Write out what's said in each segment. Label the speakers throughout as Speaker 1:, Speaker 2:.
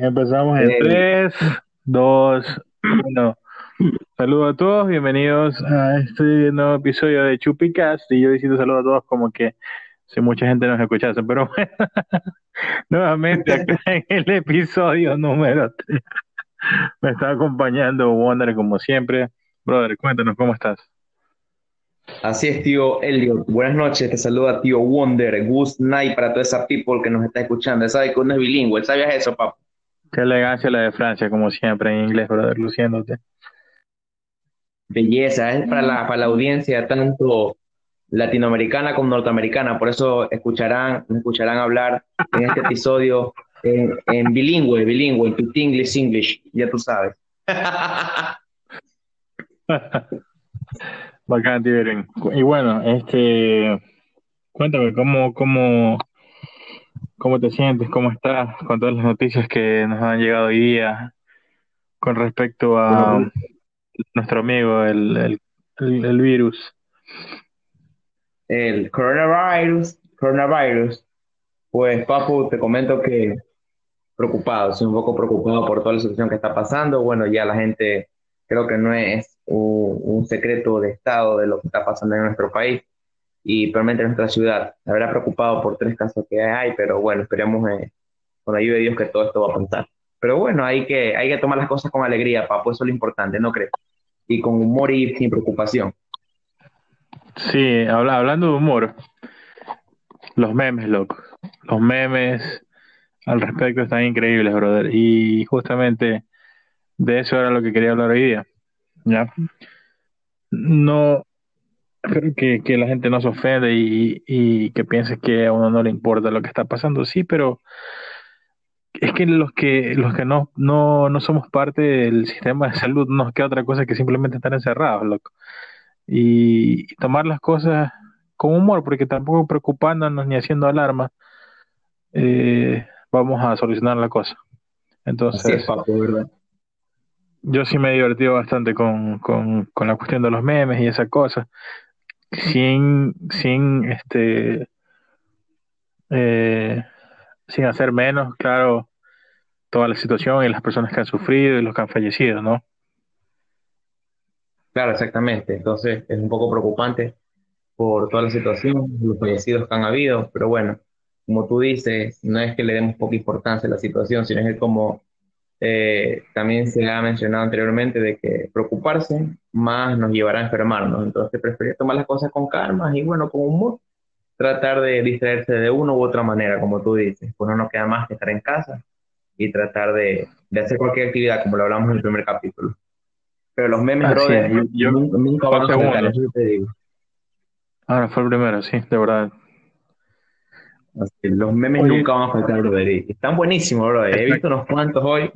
Speaker 1: Empezamos en 3, 2, 1. Saludos a todos, bienvenidos a este nuevo episodio de Chupicast. Y yo diciendo saludos a todos como que si mucha gente nos escuchase, pero bueno, nuevamente acá en el episodio número 3 me está acompañando Wonder como siempre. Brother, cuéntanos cómo estás.
Speaker 2: Así es, tío Elliot. Buenas noches, te saluda tío Wonder. Good night para toda esa people que nos está escuchando. Sabe que uno es bilingüe, ¿sabías eso, papá?
Speaker 1: Qué elegancia la de Francia, como siempre, en inglés, brother, luciéndote.
Speaker 2: Belleza, es para la, para la audiencia tanto latinoamericana como norteamericana. Por eso escucharán, escucharán hablar en este episodio en, en bilingüe, bilingüe, en English, English, ya tú sabes.
Speaker 1: Bacán. Y bueno, este, cuéntame, ¿cómo, cómo, ¿cómo te sientes? ¿Cómo estás con todas las noticias que nos han llegado hoy día con respecto a nuestro amigo, el, el, el, el virus?
Speaker 2: El coronavirus, coronavirus. Pues, Papu, te comento que preocupado, soy un poco preocupado por toda la situación que está pasando. Bueno, ya la gente creo que no es un, un secreto de Estado de lo que está pasando en nuestro país y probablemente en nuestra ciudad. La verdad, preocupado por tres casos que hay, pero bueno, esperemos eh, con la ayuda de Dios que todo esto va a pasar. Pero bueno, hay que, hay que tomar las cosas con alegría, papu, eso es lo importante, ¿no crees? Y con humor y sin preocupación.
Speaker 1: Sí, habla, hablando de humor, los memes, loco. Los memes al respecto están increíbles, brother. Y justamente de eso era lo que quería hablar hoy día. ¿Ya? No, que, que la gente no se ofende y, y que piense que a uno no le importa lo que está pasando, sí, pero es que los que los que no, no, no somos parte del sistema de salud no nos queda otra cosa que simplemente estar encerrados, loco. Y, y tomar las cosas con humor, porque tampoco preocupándonos ni haciendo alarma, eh, vamos a solucionar la cosa. Entonces,
Speaker 2: Así es, papu, ¿verdad?
Speaker 1: yo sí me he divertido bastante con, con, con la cuestión de los memes y esa cosa, sin, sin este eh, sin hacer menos, claro, toda la situación y las personas que han sufrido y los que han fallecido, ¿no?
Speaker 2: Claro, exactamente. Entonces es un poco preocupante por toda la situación, los fallecidos que han habido, pero bueno, como tú dices, no es que le demos poca importancia a la situación, sino es que como eh, también se ha mencionado anteriormente de que preocuparse más nos llevará a enfermarnos. Entonces preferir tomar las cosas con calma y bueno, con humor, tratar de distraerse de una u otra manera, como tú dices. Pues no nos queda más que estar en casa y tratar de, de hacer cualquier actividad, como lo hablamos en el primer capítulo. Pero los memes,
Speaker 1: Así
Speaker 2: brother,
Speaker 1: es, yo,
Speaker 2: nunca, nunca van a
Speaker 1: segundo.
Speaker 2: eso sí te digo.
Speaker 1: Ahora fue el primero, sí, de verdad.
Speaker 2: Así los memes
Speaker 1: Oye,
Speaker 2: nunca van a faltar, brother. Están buenísimos, brother. He visto unos cuantos hoy.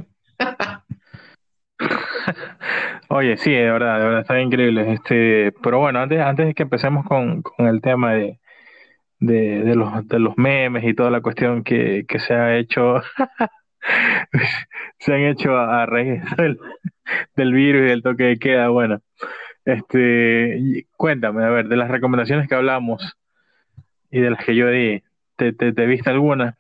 Speaker 1: Oye, sí, de verdad, de verdad, está increíble. Este, pero bueno, antes, antes de que empecemos con, con el tema de, de, de los, de los memes y toda la cuestión que, que se ha hecho, se han hecho a, a raíz del, virus y del toque de queda. Bueno, este, cuéntame, a ver, de las recomendaciones que hablamos y de las que yo di, ¿te, te, te viste alguna?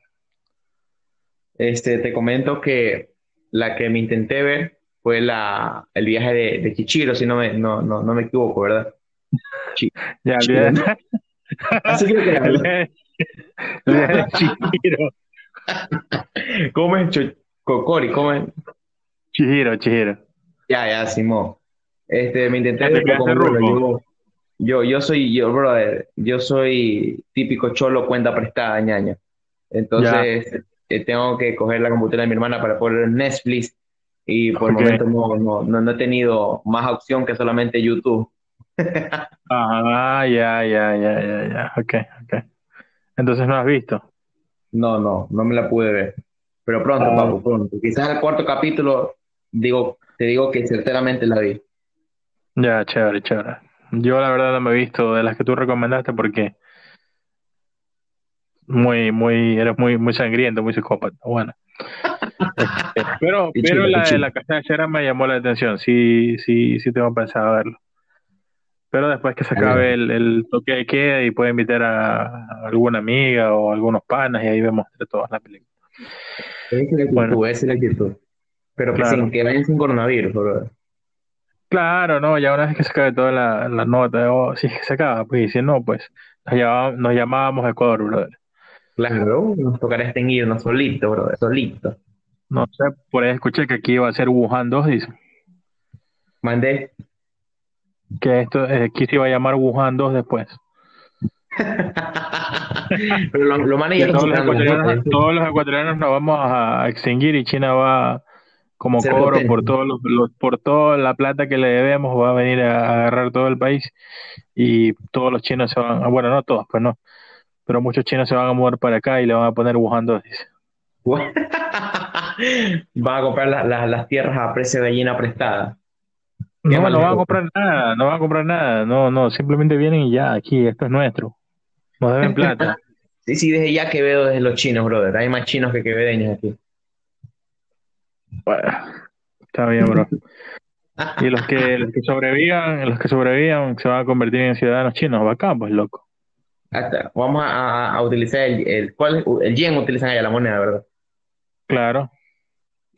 Speaker 2: Este, te comento que la que me intenté ver fue la, el viaje de, de Chichiro, si no me, no, no, no me equivoco, ¿verdad? Chi-
Speaker 1: Ya,
Speaker 2: ¿no? Así creo que era,
Speaker 1: el
Speaker 2: ¿verdad?
Speaker 1: viaje, el viaje de Chihiro,
Speaker 2: ¿Cómo es? Cocori, ¿cómo es?
Speaker 1: Chihiro, Chihiro.
Speaker 2: Ya, ya, Simón. Este, me intenté yo, yo, yo soy, yo, brother, yo soy típico cholo cuenta prestada, ñaña. Entonces, eh, tengo que coger la computadora de mi hermana para poder ver Netflix y por el momento no, no, no, no he tenido más opción que solamente YouTube.
Speaker 1: Ah, ya, ya, ya, ya, ya. Ok, ok. Entonces no has visto.
Speaker 2: No, no, no me la pude ver. Pero pronto,
Speaker 1: Ah,
Speaker 2: papu, pronto. Quizás el cuarto capítulo, digo, te digo que certeramente la vi.
Speaker 1: ya, chévere, chévere. Yo la verdad no me he visto de las que tú recomendaste porque muy, muy, eres muy, muy sangriento, muy psicópata. Bueno, pero, pero la de la casa de Shera me llamó la atención. Sí, sí, sí tengo pensado verlo. Pero después que se acabe el, el toque de queda y puedo invitar a, alguna amiga o algunos panas y ahí vemos entre todas la película.
Speaker 2: Esa es la actitud,
Speaker 1: Bueno,
Speaker 2: es la actitud. Pero que sin
Speaker 1: claro.
Speaker 2: que vayan sin coronavirus, brother.
Speaker 1: Claro, no, ya una vez que se acabe toda la, la nota, o si es que se acaba, pues, y si no, pues, nos llamábamos, nos llamábamos Ecuador, brother.
Speaker 2: Claro, nos tocará extinguirnos solito, brother, solito.
Speaker 1: No sé, por ahí escuché que aquí iba a ser Wuhan 2, dice.
Speaker 2: Mandé.
Speaker 1: Que esto, eh, aquí se iba a llamar Wuhan 2 después.
Speaker 2: Pero lo, lo
Speaker 1: todos los ecuatorianos, todos los ecuatorianos nos vamos a extinguir y China va como
Speaker 2: Ser
Speaker 1: cobro por todos los, los- por toda la plata que le debemos, va a venir a agarrar todo el país y todos los chinos se van, bueno, no todos, pues no, pero muchos chinos se van a mover para acá y le van a poner Wuhan 2, dice.
Speaker 2: Van a comprar la- la- las tierras a precio de gallina prestada.
Speaker 1: No,
Speaker 2: mal
Speaker 1: no van a comprar nada, no van a comprar nada, no, no, simplemente vienen y ya, aquí, esto es nuestro, nos deben plata.
Speaker 2: Sí, sí, desde ya Quevedo desde los chinos, brother. Hay más chinos que quevedeños aquí.
Speaker 1: Bueno, está bien, bro. Y los que, los que sobrevivan, los que sobrevivan se van a convertir en ciudadanos chinos, bacán, pues loco.
Speaker 2: Hasta, vamos a, utilizar el, el, ¿cuál es? el yen, utilizan allá la moneda, ¿verdad?
Speaker 1: Claro.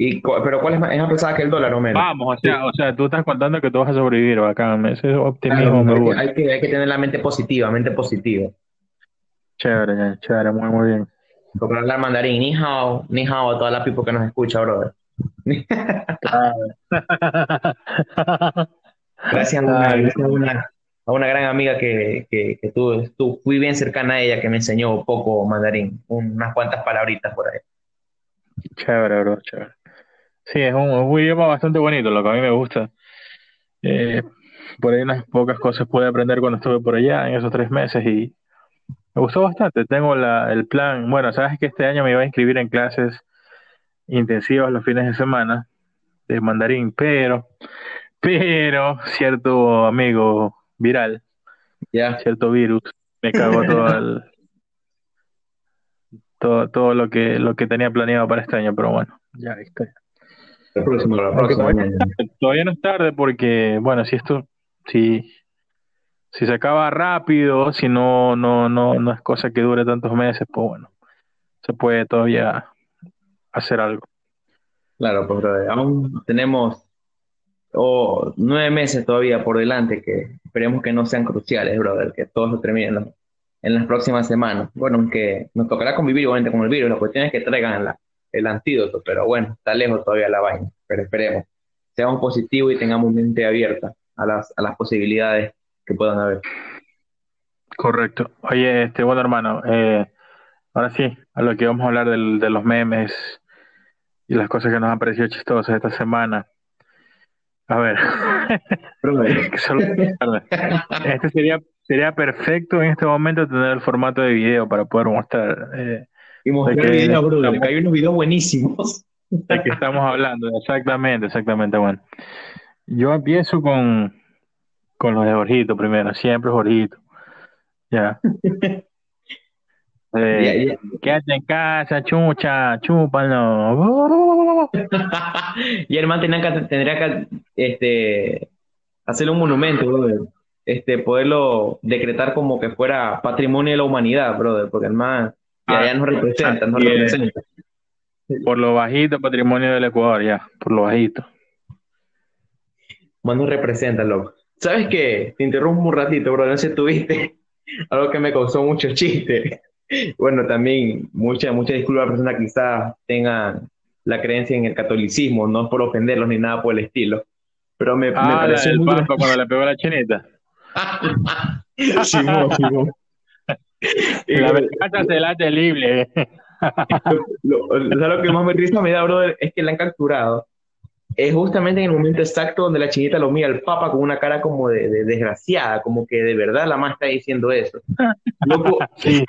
Speaker 2: Y, pero ¿cuál es más, es más pesada que el dólar o menos?
Speaker 1: Vamos, o sea, o sea, tú estás contando que tú vas a sobrevivir, bacán. Ese
Speaker 2: Claro,
Speaker 1: optimismo me
Speaker 2: hay, que, hay que- tener la mente positiva, mente positiva.
Speaker 1: Chévere, chévere, muy, muy bien.
Speaker 2: Como hablar mandarín, ni hao, ni hao a toda la people que nos escucha, brother. Gracias a una, gracias a una, a una gran amiga que, que, que tú, tú fui bien cercana a ella que me enseñó poco mandarín, unas cuantas palabritas por ahí.
Speaker 1: Chévere, bro, chévere. Sí, es un, un idioma bastante bonito, lo que a mí me gusta. Eh, por ahí unas pocas cosas pude aprender cuando estuve por allá en esos tres meses y me gustó bastante. Tengo la, el plan, bueno, sabes que este año me iba a inscribir en clases intensivas los fines de semana de mandarín, pero, pero cierto amigo viral,
Speaker 2: Ya,
Speaker 1: cierto virus, me cagó todo el, todo, todo lo que, lo que tenía planeado para este año, pero bueno, ya está.
Speaker 2: La próxima, la próxima.
Speaker 1: todavía no es tarde, todavía no es tarde porque, bueno, si esto, si, si se acaba rápido, si no, no, no, no es cosa que dure tantos meses, pues bueno, se puede todavía hacer algo.
Speaker 2: Claro, pues brother, aún tenemos oh, nueve meses todavía por delante que esperemos que no sean cruciales, brother, que todo se termine en, las próximas semanas. Bueno, aunque nos tocará convivir igualmente con el virus, la cuestión es que traigan la- el antídoto, pero bueno, está lejos todavía la vaina, pero esperemos. Seamos positivos y tengamos mente abierta a las, a las posibilidades que puedan haber.
Speaker 1: Correcto. Oye, este, bueno, hermano, eh, ahora sí, a lo que vamos a hablar del- de los memes y las cosas que nos han parecido chistosas esta semana. A ver, este sería, sería perfecto en este momento tener el formato de video para poder mostrar eh,
Speaker 2: y mostrar
Speaker 1: que
Speaker 2: videos, que hay unos videos buenísimos.
Speaker 1: de qué estamos hablando. Exactamente, exactamente. Bueno, yo empiezo con, con los de Jorgito primero, siempre Jorgito. Ya. Eh. Quédate en casa, chucha, chúpalo.
Speaker 2: Y el man tenía que, tendría que este, hacerle un monumento, brother. Este, poderlo decretar como que fuera patrimonio de la humanidad, brother, porque el man
Speaker 1: Ah,
Speaker 2: ya nos representa, nos
Speaker 1: es.
Speaker 2: representa.
Speaker 1: Por lo bajito, patrimonio del Ecuador, ya, por lo bajito.
Speaker 2: Nos representa, loco. ¿Sabes qué? Te interrumpo un ratito, bro. No sé si tuviste algo que me causó mucho chiste. Bueno, también mucha, mucha disculpa a personas que quizás tengan la creencia en el catolicismo, no es por ofenderlos ni nada por el estilo. Pero me, me
Speaker 1: Ah, la
Speaker 2: pareció
Speaker 1: del
Speaker 2: muy
Speaker 1: Papa cuando le pegó a la chinita.
Speaker 2: Simón, Simón.
Speaker 1: La venganza será terrible.
Speaker 2: lo, lo- lo que más me risa me da, brother, es que la han capturado. Es justamente en el momento exacto donde la chinita lo mira al papa con una cara como de, de desgraciada, como que de verdad la más está diciendo eso. Loco,
Speaker 1: Sí,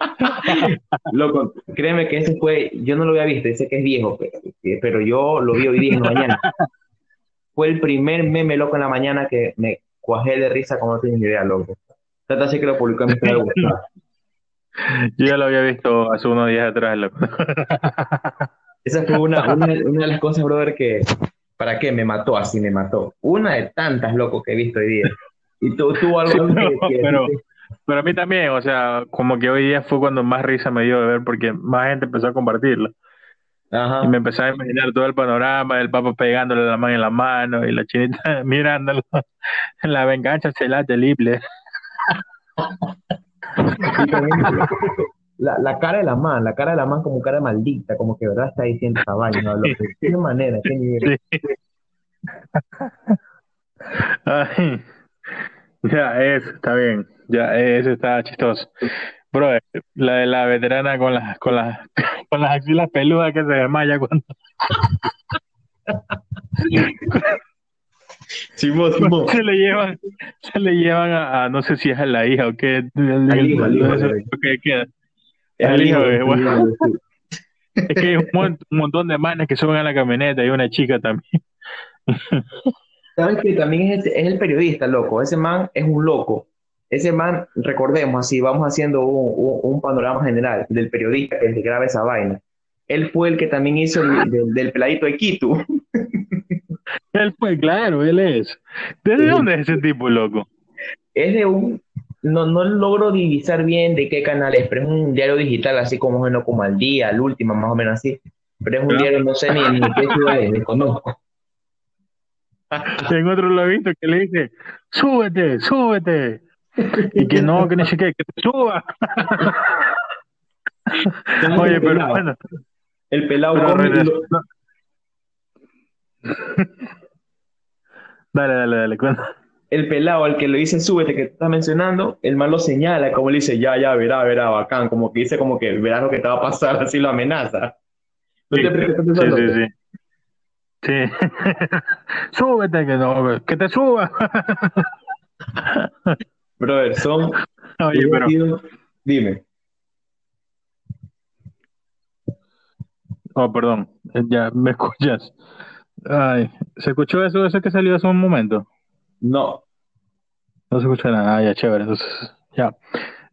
Speaker 2: loco, créeme que ese fue, yo no lo había visto, dice que es viejo, pero, pero yo lo vi hoy día en la mañana. Fue el primer meme loco en la mañana que me cuajé de risa como no tienes ni idea, loco. Trata así que lo publicó en mi WhatsApp.
Speaker 1: yo ya lo había visto hace unos días atrás, loco.
Speaker 2: Esa fue una, una, una de las cosas, brother, que, ¿para qué? Me mató, así me mató. Una de tantas, loco, que he visto hoy día. Y tú, tú algo que, que-
Speaker 1: Pero- Pero a mí también, o sea, como que hoy día fue cuando más risa me dio de ver porque más gente empezó a compartirlo. Y me empezaba a imaginar todo el panorama, el papa pegándole la mano en la mano y la chinita mirándolo. La venganza se la libre.
Speaker 2: La, la, cara de la man, la cara de la man como cara maldita, como que verdad está diciendo esa vaina. ¿De qué manera? ¿Qué nivel?
Speaker 1: ya, eso está bien. Ya, eso está chistoso. Bro, la de la veterana con las, con las, con las axilas peludas que se desmaya cuando. Se le llevan, se le llevan a, no sé si es a la hija o qué.
Speaker 2: Al hijo, al hijo,
Speaker 1: queda. Es hijo, bueno. Es que hay un, montón de manes que suben a la camioneta y una chica también.
Speaker 2: ¿Sabes que también es, es el periodista, loco? Ese man es un loco ese man, recordemos así, vamos haciendo un, panorama general del periodista que graba esa vaina. Él fue el que también hizo el, del peladito de Quito.
Speaker 1: Él fue, claro, él es. ¿De dónde es ese tipo, loco?
Speaker 2: Es de un, no, no logro divisar bien de qué canal es, pero es un diario digital, así como bueno, como al día, al último, más o menos así. Pero es un diario, no sé ni, ni qué ciudad es, desconozco.
Speaker 1: En otro lo he visto que le dice, súbete, súbete. y que no, que no sé qué, que te suba. Oye, pero bueno.
Speaker 2: El pelado
Speaker 1: Dale, dale, dale,
Speaker 2: El pelado al que le dice súbete que te estás mencionando, el mal lo señala, como le dice, ya, ya, verá, verá, bacán, como que dice como que verás lo que te va a pasar, así lo amenaza.
Speaker 1: ¿No sí, te sí, sí, sí. Sí. Súbete, que no, que te suba.
Speaker 2: Brother, son.
Speaker 1: Oye, pero.
Speaker 2: Dime.
Speaker 1: Oh, perdón, ya me escuchas. Ay, ¿se escuchó eso, eso que salió hace un momento?
Speaker 2: No.
Speaker 1: No se escucha nada, ah, ya, chévere, entonces, ya.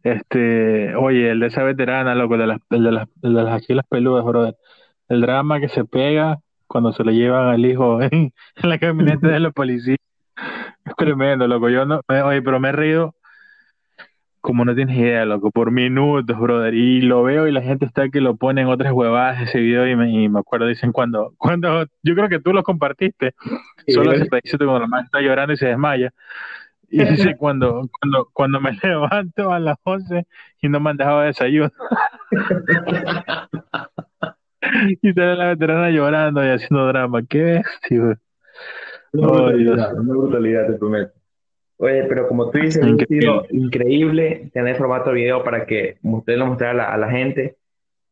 Speaker 1: Este, oye, el de esa veterana, loco, de las, el de las, el de las axilas peludas, brother. El drama que se pega cuando se le llevan al hijo en, en la camioneta de la policía. Es tremendo, loco. Yo no, oye, pero me he reído como no tienes idea, loco, por minutos, brother. Y lo veo y la gente está que lo pone en otras huevadas ese video y me, y me acuerdo, dicen cuando, cuando, yo creo que tú lo compartiste, solo se te dice cuando la mamá está llorando y se desmaya. Y dice cuando, cuando, cuando me levanto a las 11 y no me han dejado desayuno. y sale la veterana llorando y haciendo drama. Qué bestia,
Speaker 2: una brutalidad, una brutalidad, te prometo. Oye, pero como tú dices, ha sido increíble tener formato de video para que usted lo mostrara a la, gente,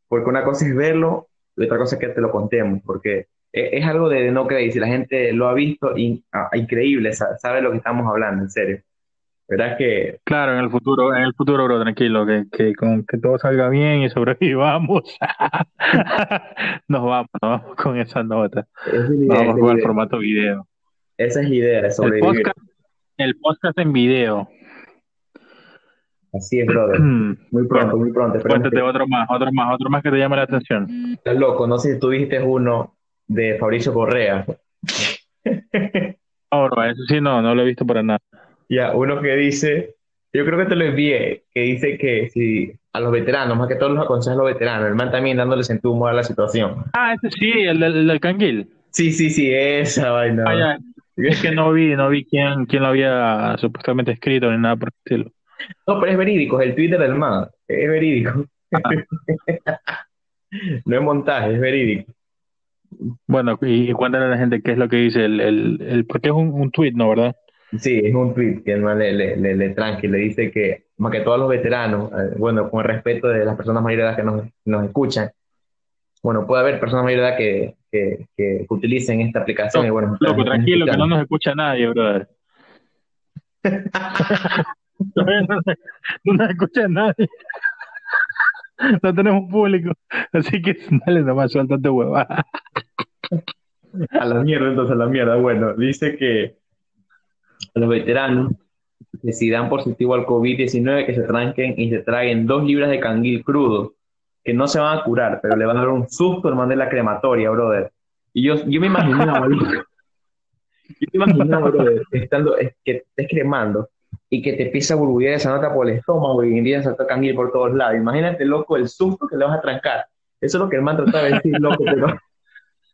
Speaker 2: porque una cosa es verlo y otra cosa es que te lo contemos, porque e, es, algo de no creer, si la gente lo ha visto, ah, increíble, sabe lo que estamos hablando, en serio. ¿Verdad que?
Speaker 1: Claro, en el futuro, en el futuro, bro, tranquilo, que, que, con, que todo salga bien y sobrevivamos. nos vamos, nos vamos con esa nota. vamos con el formato video.
Speaker 2: Esa es la idea de sobrevivir.
Speaker 1: El podcast en video.
Speaker 2: Así es, brother. Muy pronto, muy pronto.
Speaker 1: Cuéntate otro más, otro más, otro más que te llame la atención.
Speaker 2: Estás loco, no sé si tuviste uno de Fabricio Correa.
Speaker 1: Ahora, eso sí, no, no lo he visto para nada.
Speaker 2: Ya, uno que dice, yo creo que te lo envié, que dice que si a los veteranos, más que todos los aconseja a los veteranos, el man también dándole sentido humor a la situación.
Speaker 1: Ah, ese sí, el del, el canguil.
Speaker 2: Sí, sí, sí, esa vaina.
Speaker 1: Ah, es que no vi, no vi quién, quién lo había supuestamente escrito ni nada por el estilo.
Speaker 2: No, pero es verídico, es el Twitter del man. Es verídico. Ah. no es montaje, es verídico.
Speaker 1: Bueno, y, cuéntale a la gente qué es lo que dice el, el, el porque es un, un tweet, ¿no? ¿Verdad?
Speaker 2: Sí, es un tweet que el man le, le, le, le tranqui, le dice que más que todos los veteranos, eh, bueno, con el respeto de las personas mayores que nos, nos escuchan, bueno, puede haber personas mayor de edad que, que, que, utilicen esta aplicación. y bueno,
Speaker 1: loco, tranquilo, que no nos escucha nadie, brother. no, nos escucha nadie. No tenemos público. Así que dale nomás, suéltate hueva.
Speaker 2: a la mierda, entonces a la mierda. Bueno, dice que los veteranos que si dan positivo al COVID-19 que se tranquen y se traguen dos libras de canguil crudo que no se van a curar, pero le van a dar un susto al man de la crematoria, brother. Y yo, yo me imaginaba, yo me imaginaba, brother, estando, que estés cremando y que te empieza a burbujear esa nota por el estómago y empieza a saltar canguil por todos lados. Imagínate, loco, el susto que le vas a trancar. Eso es lo que el man trataba de decir, loco, pero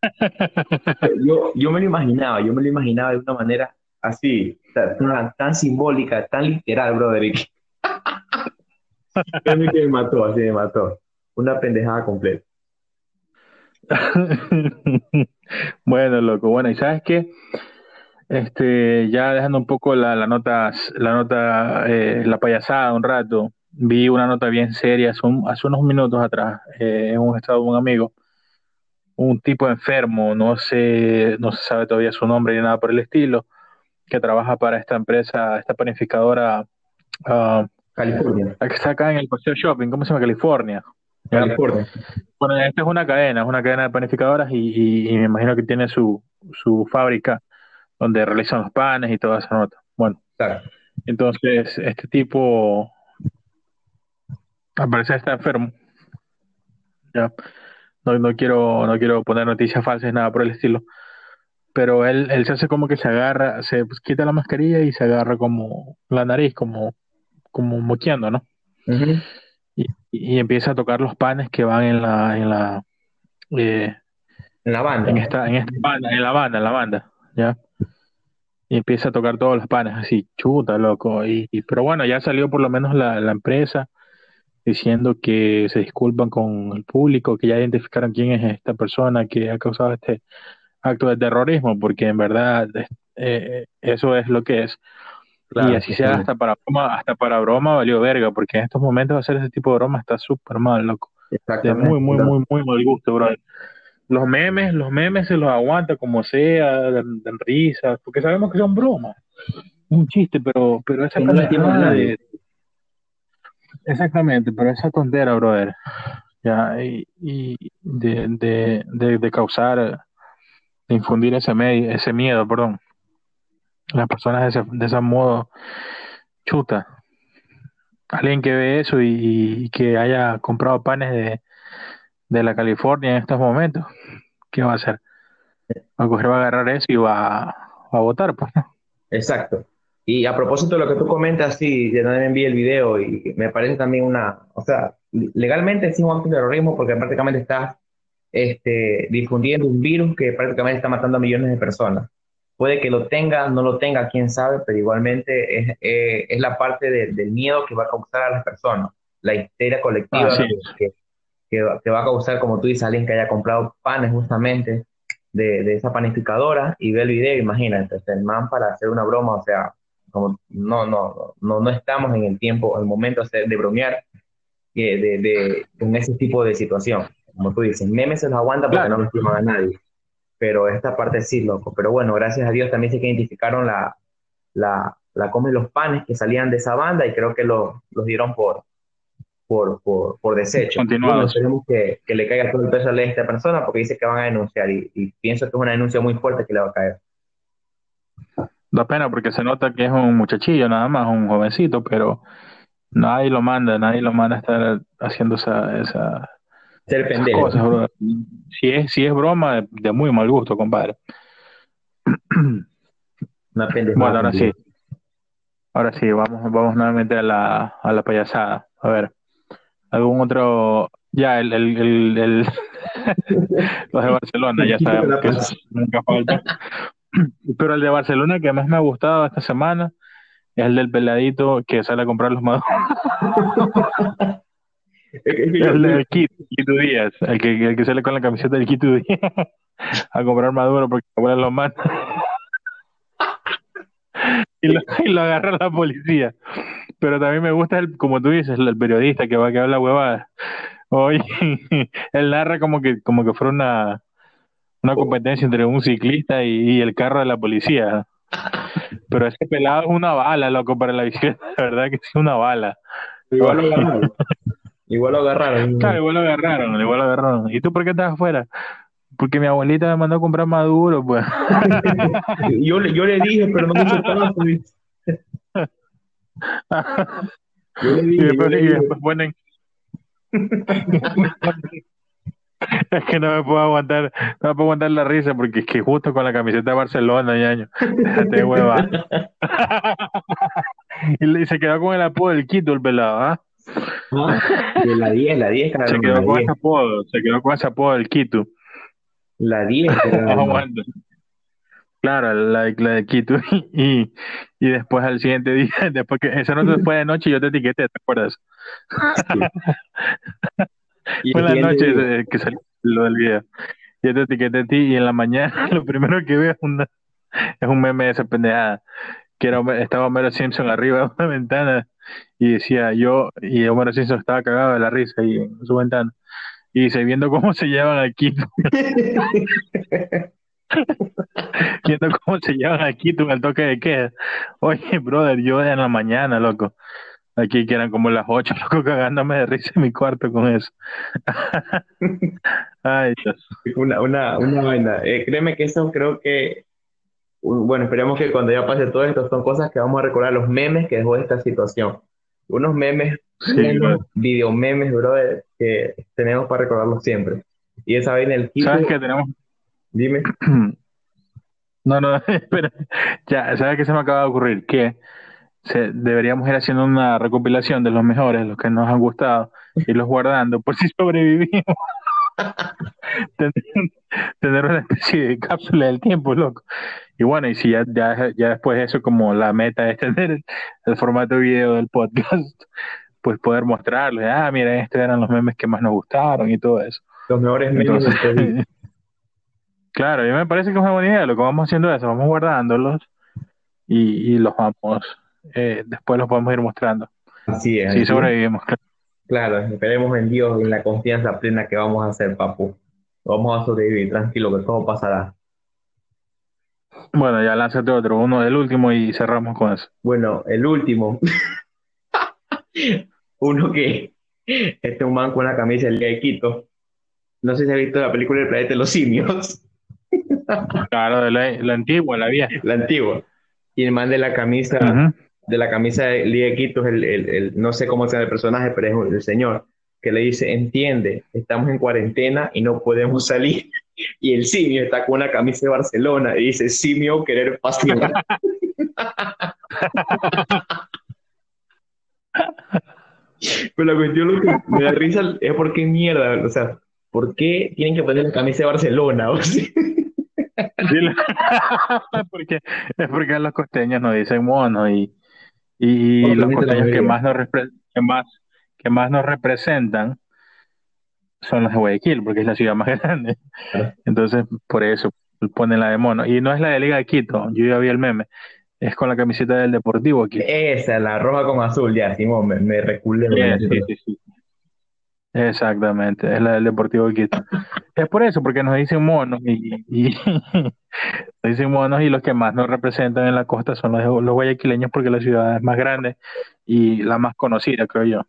Speaker 2: yo, yo me lo imaginaba, yo me lo imaginaba de una manera así, tan, tan simbólica, tan literal, brother. Que me mató, así me mató. Una pendejada completa.
Speaker 1: bueno, loco, bueno, y sabes qué, este, ya dejando un poco la, la nota, la nota, eh, la payasada un rato, vi una nota bien seria hace, hace unos minutos atrás eh, en un estado de un amigo, un tipo enfermo, no se, no se sabe todavía su nombre ni nada por el estilo, que trabaja para esta empresa, esta panificadora uh,
Speaker 2: California.
Speaker 1: que está acá en el Paseo Shopping, ¿cómo se llama? California. Bueno, esta es una cadena, es una cadena de panificadoras y, y, me imagino que tiene su, su fábrica donde realizan los panes y toda esa nota. Bueno,
Speaker 2: claro.
Speaker 1: entonces este tipo al parecer está enfermo. Ya. No, no quiero, no quiero poner noticias falsas, nada por el estilo. Pero él, él se hace como que se agarra, se pues, quita la mascarilla y se agarra como la nariz, como, como moqueando, ¿no? Y, y, empieza a tocar los panes que van en la, en la,
Speaker 2: eh, en la banda.
Speaker 1: En esta, en esta banda, en la banda, en la banda, ¿ya? Y empieza a tocar todos los panes así, chuta, loco. Y, y pero bueno, ya salió por lo menos la, la empresa diciendo que se disculpan con el público, que ya identificaron quién es esta persona que ha causado este acto de terrorismo, porque en verdad eh, eso es lo que es. Y así sea hasta para broma, hasta para broma valió verga, porque en estos momentos hacer ese tipo de broma está súper mal, loco. De muy, muy, muy, muy mal gusto, bro. Los memes, los memes se los aguanta como sea, dan, risas, porque sabemos que son bromas. Un chiste, pero, pero esa no de, Exactamente, pero esa tontera, brother, ya, y, y de, de, de, de, causar, de infundir ese, me, ese miedo, perdón, las personas de ese, de ese modo, chuta, alguien que ve eso y, que haya comprado panes de, de la California en estos momentos, ¿qué va a hacer? Va a coger, va a agarrar eso y va, a votar, pues.
Speaker 2: Exacto. Y a propósito de lo que tú comentas, sí, ya también envié el video y me parece también una, o sea, legalmente es un acto de terrorismo porque prácticamente estás este, difundiendo un virus que prácticamente está matando a millones de personas. Puede que lo tenga, no lo tenga, quién sabe, pero igualmente es, eh, es la parte de, del miedo que va a causar a las personas, la histeria colectiva ah, sí. que, que, que, va a causar, como tú dices, alguien que haya comprado panes justamente de, de esa panificadora y ve el video, imagina, entonces el man para hacer una broma, o sea, como no, no, no, no estamos en el tiempo, el momento de bromear de, de, de, en ese tipo de situación. Como tú dices, memes se los aguanta porque claro. no lastiman a nadie. Pero esta parte sí, loco. Pero bueno, gracias a Dios también se que identificaron la, la, la come los panes que salían de esa banda y creo que lo, los dieron por, por, por, por desecho.
Speaker 1: Continuados.
Speaker 2: Esperemos que, que, le caiga todo el peso a esta persona porque dice que van a denunciar y, y pienso que es una denuncia muy fuerte que le va a caer.
Speaker 1: Da pena porque se nota que es un muchachillo nada más, un jovencito, pero nadie lo manda, nadie lo manda a estar haciendo esa, esa
Speaker 2: Ser pendejo.
Speaker 1: cosas, bro. Si es, si es broma, de, de muy mal gusto, compadre.
Speaker 2: Una pendeja.
Speaker 1: Bueno, ahora sí. Ahora sí, vamos, vamos nuevamente a la, a la payasada. A ver, algún otro. Ya, el, el, el, el los de Barcelona, ya sabemos que eso nunca falta. Pero el de Barcelona que más me ha gustado esta semana es el del peladito que sale a comprar los maduros. el Kit, Quito Díaz, el que, el que sale con la camiseta del Quito Díaz a comprar maduro porque abuela lo mata. y, lo, y lo agarra la policía. Pero también me gusta, el, como tú dices, el, periodista que va que habla huevada. Oye, él narra como que, como que fuera una, una competencia entre un ciclista y, y, el carro de la policía. Pero ese pelado es una bala, loco, para la bicicleta, la verdad que es una bala.
Speaker 2: Igual lo agarraron. Igual lo agarraron.
Speaker 1: Claro, igual lo agarraron, igual lo agarraron. ¿Y tú por qué estás afuera? Porque mi abuelita me mandó a comprar maduro, pues.
Speaker 2: yo, yo le dije, pero no me hizo caso.
Speaker 1: yo le dije, y después, y después ponen... Es que no me puedo aguantar, no me puedo aguantar la risa porque es que justo con la camiseta de Barcelona, ñaño. Déjate hueva. y se quedó con el apodo del Quito, el pelado, ¿ah?
Speaker 2: Ah, de la 10, la 10,
Speaker 1: Se quedó con ese apodo, se quedó con ese apodo del Quito.
Speaker 2: La 10.
Speaker 1: Claro, la, la de Quito. Y, y después al siguiente día, después que esa noche fue de noche, yo te etiqueté, ¿te acuerdas? fue la noche que salió lo del video. Yo te etiqueté a ti y en la mañana lo primero que veo es, una, es un meme de esa pendejada. Que era, estaba Homero Simpson arriba de una ventana y decía yo, y Homero Simpson estaba cagado de la risa ahí en su ventana. Y dice, viendo cómo se llevan aquí. viendo cómo se llevan aquí tú el toque de queda. Oye, brother, yo en la mañana, loco. Aquí que eran como las ocho, loco, cagándome de risa en mi cuarto con eso. Ay, Dios.
Speaker 2: Una, una, una vaina. Eh, créeme que eso creo que, bueno, esperemos que cuando ya pase todo esto, son cosas que vamos a recordar, los memes que dejó esta situación. Unos memes, sí, video memes, brother, que tenemos para recordarlos siempre. Y esa vaina el
Speaker 1: ¿Sabes qué tenemos?
Speaker 2: Dime.
Speaker 1: No, no, espera. Ya, ¿sabes qué se me acaba de ocurrir? Que se, deberíamos ir haciendo una recopilación de los mejores, los que nos han gustado, y los guardando por si sobrevivimos. tener, una especie de cápsula del tiempo, loco. Y bueno, y si ya, ya, ya después de eso, como la meta es tener el, formato video del podcast, pues poder mostrarles, ah, mira, estos eran los memes que más nos gustaron y todo eso.
Speaker 2: Los mejores memes.
Speaker 1: Claro, mí me parece que es una buena idea. Lo que vamos haciendo es, vamos guardándolos y, y los vamos, eh, después los podemos ir mostrando.
Speaker 2: Así es.
Speaker 1: Si sobrevivimos.
Speaker 2: Claro, esperemos en Dios y en la confianza plena que vamos a hacer, papu. Vamos a sobrevivir, tranquilo, que todo pasará.
Speaker 1: Bueno, ya lánzate otro, uno del último y cerramos con eso.
Speaker 2: Bueno, el último. uno que este es un man con una camisa del día de Quito. No sé si has visto la película El planeta de los simios.
Speaker 1: Claro, de la, antigua, la vieja.
Speaker 2: La antigua. Y el man de la camisa, de la camisa de Quito es el, el, no sé cómo se llama el personaje, pero es el señor que le dice, entiende, estamos en cuarentena y no podemos salir. Y el simio está con una camisa de Barcelona y dice, simio, querer pasión. Pero la cuestión lo que me da risa es porque mierda, o sea, ¿por qué tienen que poner la camisa de Barcelona? O sea,
Speaker 1: porque, es porque los costeños nos dicen mono y, y los costeños que más, nos que, más, que más nos representan son los de Guayaquil, porque es la ciudad más grande. Entonces, por eso ponen la de mono. Y no es la de Liga de Quito, yo ya vi el meme. Es con la camiseta del Deportivo aquí.
Speaker 2: Esa, la roja con azul, ya, Simón, me, me reculé.
Speaker 1: Sí, sí, sí, Exactamente, es la del Deportivo Quito. es por eso, porque nos dicen monos y, y nos dicen monos y los que más nos representan en la costa son los, los guayaquileños porque la ciudad es más grande y la más conocida, creo yo.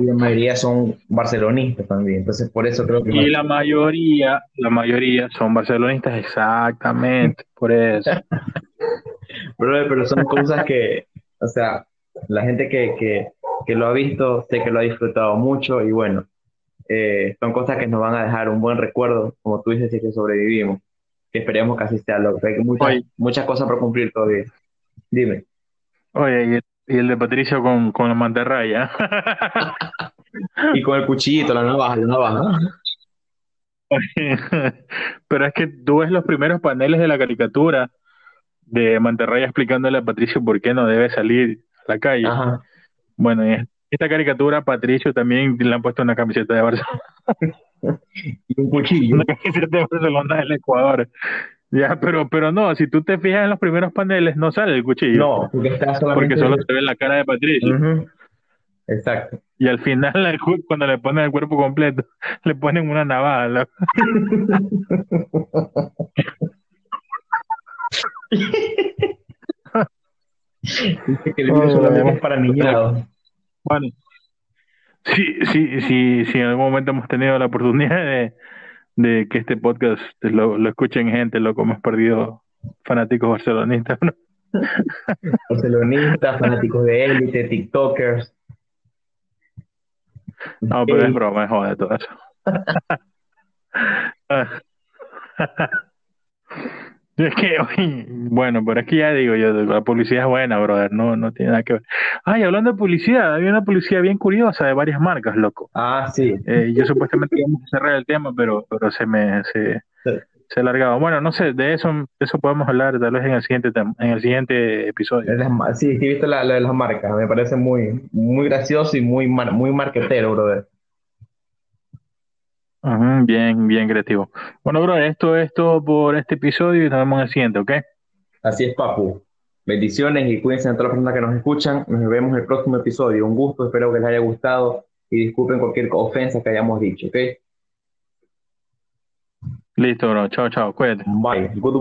Speaker 2: Y la mayoría son barcelonistas también, entonces por eso creo que...
Speaker 1: Y la mayoría, la mayoría son barcelonistas, exactamente, por eso.
Speaker 2: pero, pero son cosas que, o sea, la gente que, que, que lo ha visto, sé que lo ha disfrutado mucho y bueno, eh, son cosas que nos van a dejar un buen recuerdo, como tú dices, si que sobrevivimos. Que esperemos que así sea, lo hay muchas, muchas cosas por cumplir todavía. Dime.
Speaker 1: Oye, y el de Patricio con, con la mantarraya.
Speaker 2: y con el cuchillito, la navaja, la navaja.
Speaker 1: Pero es que tú ves los primeros paneles de la caricatura de Mantarraya explicándole a Patricio por qué no debe salir a la calle. Bueno, y esta caricatura, Patricio también le han puesto una camiseta de Barcelona.
Speaker 2: y un cuchillo.
Speaker 1: Una camiseta de Barcelona del Ecuador. Ya, pero, pero no, si tú te fijas en los primeros paneles, no sale el cuchillo.
Speaker 2: No, porque, está
Speaker 1: porque solo se ve la cara de Patricio.
Speaker 2: Exacto.
Speaker 1: Y al final, cuando le ponen el cuerpo completo, le ponen una navaja.
Speaker 2: Dice que el video solamente es para niñados.
Speaker 1: Bueno, sí, sí, sí, sí, en algún momento hemos tenido la oportunidad de, que este podcast lo, escuchen gente, loco, hemos perdido fanáticos barcelonistas, ¿no?
Speaker 2: Barcelonistas, fanáticos de élite, TikTokers.
Speaker 1: No, pero es broma, es joder todo eso. Es que, oye, bueno, pero es que ya digo yo, la publicidad es buena, brother, no, no tiene nada que ver. Ay, hablando de publicidad, había una publicidad bien curiosa de varias marcas, loco.
Speaker 2: Ah, sí.
Speaker 1: Eh, yo supuestamente íbamos a cerrar el tema, pero, pero se me se, se ha alargado. Bueno, no sé, de eso, eso podemos hablar tal vez en el siguiente en el siguiente episodio.
Speaker 2: Sí, sí, he visto la, la de las marcas. Me parece muy, muy gracioso y muy, mar- muy marquetero, brother.
Speaker 1: Bien, bien creativo. Bueno, bro, esto es todo por este episodio y nos vemos en el siguiente, ¿ok?
Speaker 2: Así es, Papu. Bendiciones y cuídense a todas las personas que nos escuchan. Nos vemos en el próximo episodio. Un gusto, espero que les haya gustado y disculpen cualquier ofensa que hayamos dicho, ¿ok?
Speaker 1: Listo, bro. Chao, chao. Cuídate.
Speaker 2: Bye. Good